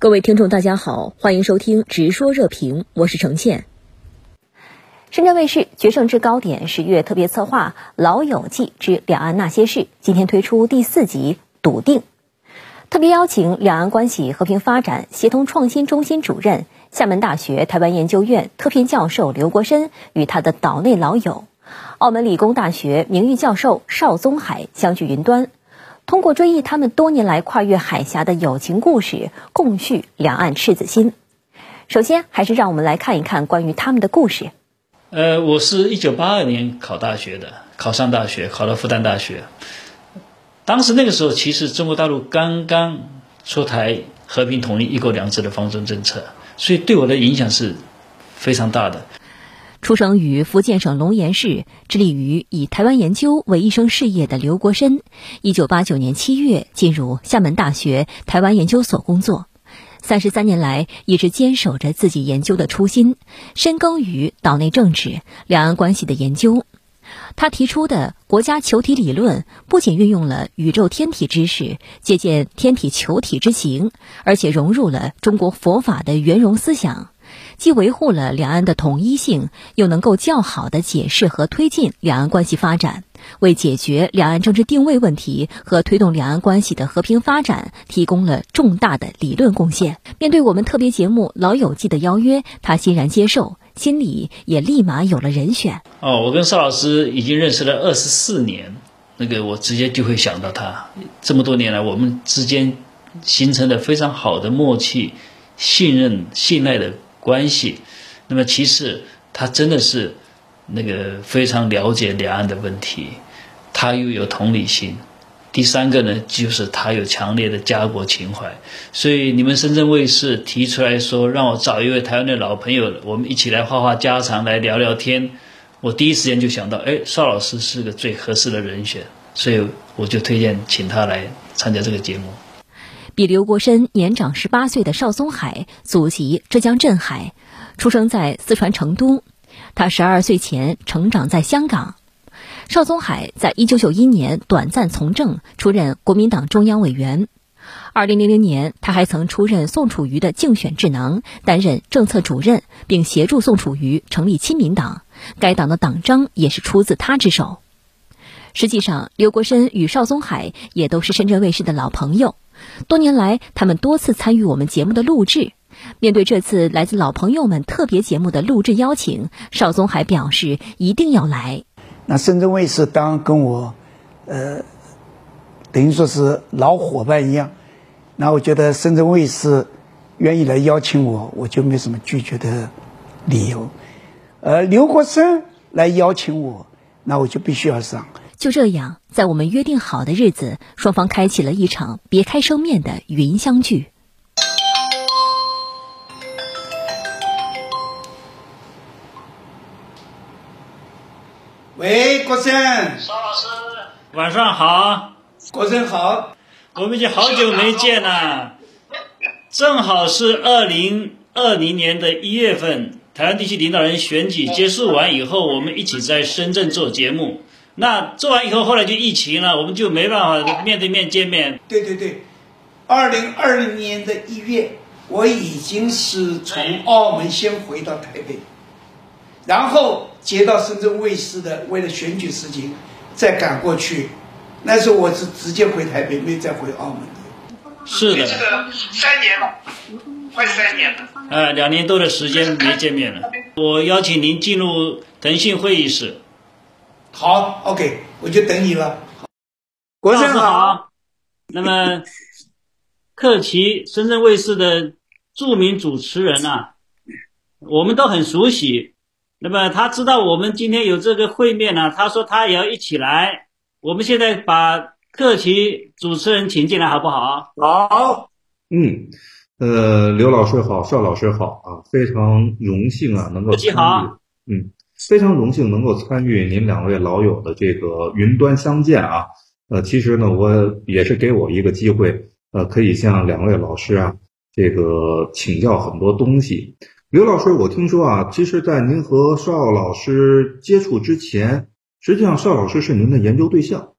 各位听众，大家好，欢迎收听《直说热评》，我是程倩。深圳卫视《决胜制高点》十月特别策划《老友记之两岸那些事》今天推出第四集《笃定》，特别邀请两岸关系和平发展协同创新中心主任、厦门大学台湾研究院特聘教授刘国深与他的岛内老友、澳门理工大学名誉教授邵宗海相聚云端，通过追忆他们多年来跨越海峡的友情故事，共叙两岸赤子心。首先，还是让我们来看一看关于他们的故事。呃，我是一九八二年考大学的，考上大学，考到复旦大学。当时那个时候，其实中国大陆刚刚出台和平统一、一国两制的方针政策，所以对我的影响是非常大的。出生于福建省龙岩市，致力于以台湾研究为一生事业的刘国深，一九八九年七月进入厦门大学台湾研究所工作。三十三年来，一直坚守着自己研究的初心，深耕于岛内政治、两岸关系的研究。他提出的国家球体理论，不仅运用了宇宙天体知识，借鉴天体球体之形，而且融入了中国佛法的圆融思想。既维护了两岸的统一性，又能够较好的解释和推进两岸关系发展，为解决两岸政治定位问题和推动两岸关系的和平发展提供了重大的理论贡献。面对我们特别节目《老友记》的邀约，他欣然接受，心里也立马有了人选。哦，我跟邵老师已经认识了二十四年，那个我直接就会想到他。这么多年来，我们之间形成了非常好的默契、信任、信赖的。关系，那么其次，他真的是那个非常了解两岸的问题，他又有同理心。第三个呢，就是他有强烈的家国情怀。所以你们深圳卫视提出来说，让我找一位台湾的老朋友，我们一起来话话家常，来聊聊天。我第一时间就想到，哎，邵老师是个最合适的人选，所以我就推荐请他来参加这个节目。比刘国深年长十八岁的邵宗海，祖籍浙江镇海，出生在四川成都。他十二岁前成长在香港。邵宗海在一九九一年短暂从政，出任国民党中央委员。二零零零年，他还曾出任宋楚瑜的竞选智囊，担任政策主任，并协助宋楚瑜成立亲民党。该党的党章也是出自他之手。实际上，刘国深与邵宗海也都是深圳卫视的老朋友。多年来，他们多次参与我们节目的录制。面对这次来自老朋友们特别节目的录制邀请，邵宗海表示一定要来。那深圳卫视当跟我，呃，等于说是老伙伴一样。那我觉得深圳卫视愿意来邀请我，我就没什么拒绝的理由。而刘国生来邀请我，那我就必须要上。就这样，在我们约定好的日子，双方开启了一场别开生面的云相聚。喂，国生，邵老师，晚上好。国生好，我们已经好久没见了。正好是二零二零年的一月份，台湾地区领导人选举结束完以后，我们一起在深圳做节目。那做完以后，后来就疫情了，我们就没办法面对面见面。对对对，二零二零年的一月，我已经是从澳门先回到台北，然后接到深圳卫视的，为了选举事情再赶过去。那时候我是直接回台北，没再回澳门的。是的，这个三年了，快三年了。呃，两年多的时间没见面了。我邀请您进入腾讯会议室。好，OK，我就等你了。国生好。那么，克奇，深圳卫视的著名主持人啊，我们都很熟悉。那么他知道我们今天有这个会面呢，他说他也要一起来。我们现在把克奇主持人请进来，好不好？好。嗯，呃，刘老师好，邵老师好啊，非常荣幸啊，能够参与。好。嗯。非常荣幸能够参与您两位老友的这个云端相见啊，呃，其实呢，我也是给我一个机会，呃，可以向两位老师啊，这个请教很多东西。刘老师，我听说啊，其实，在您和邵老师接触之前，实际上邵老师是您的研究对象，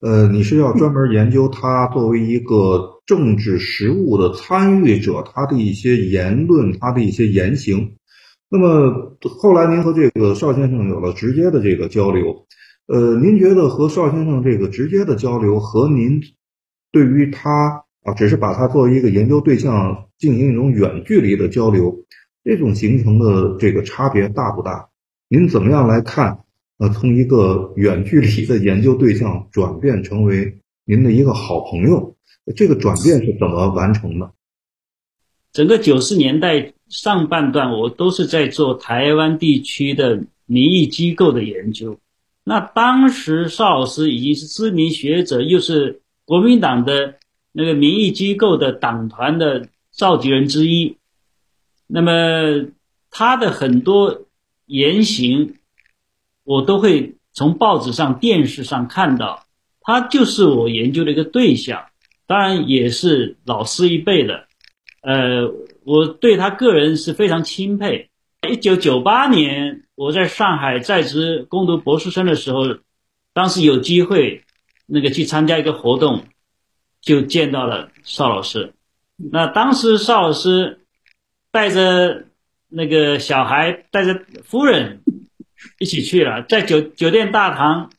呃，你是要专门研究他作为一个政治实务的参与者，他的一些言论，他的一些言行。那么后来您和这个邵先生有了直接的这个交流，呃，您觉得和邵先生这个直接的交流和您对于他啊，只是把他作为一个研究对象进行一种远距离的交流，这种形成的这个差别大不大？您怎么样来看？呃，从一个远距离的研究对象转变成为您的一个好朋友，这个转变是怎么完成的？整个九十年代上半段，我都是在做台湾地区的民意机构的研究。那当时邵老师已经是知名学者，又是国民党的那个民意机构的党团的召集人之一。那么他的很多言行。我都会从报纸上、电视上看到，他就是我研究的一个对象，当然也是老师一辈的。呃，我对他个人是非常钦佩。一九九八年，我在上海在职攻读博士生的时候，当时有机会那个去参加一个活动，就见到了邵老师。那当时邵老师带着那个小孩，带着夫人。一起去了，在酒酒店大堂，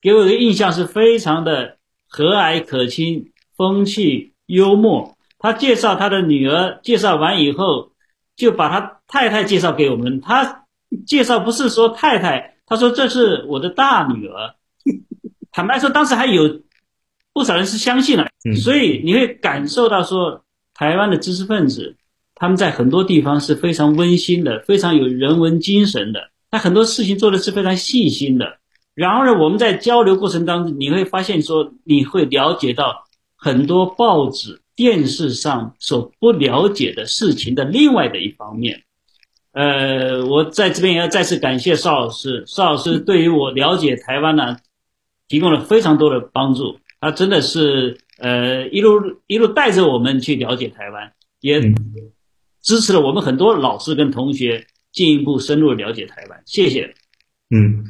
给我的印象是非常的和蔼可亲，风趣幽默。他介绍他的女儿，介绍完以后，就把他太太介绍给我们。他介绍不是说太太，他说这是我的大女儿。坦白说，当时还有不少人是相信了，所以你会感受到说，台湾的知识分子他们在很多地方是非常温馨的，非常有人文精神的。他很多事情做的是非常细心的，然后呢，我们在交流过程当中，你会发现说，你会了解到很多报纸、电视上所不了解的事情的另外的一方面。呃，我在这边也要再次感谢邵老师，邵老师对于我了解台湾呢，提供了非常多的帮助。他真的是呃一路一路带着我们去了解台湾，也支持了我们很多老师跟同学。进一步深入了解台湾，谢谢。嗯，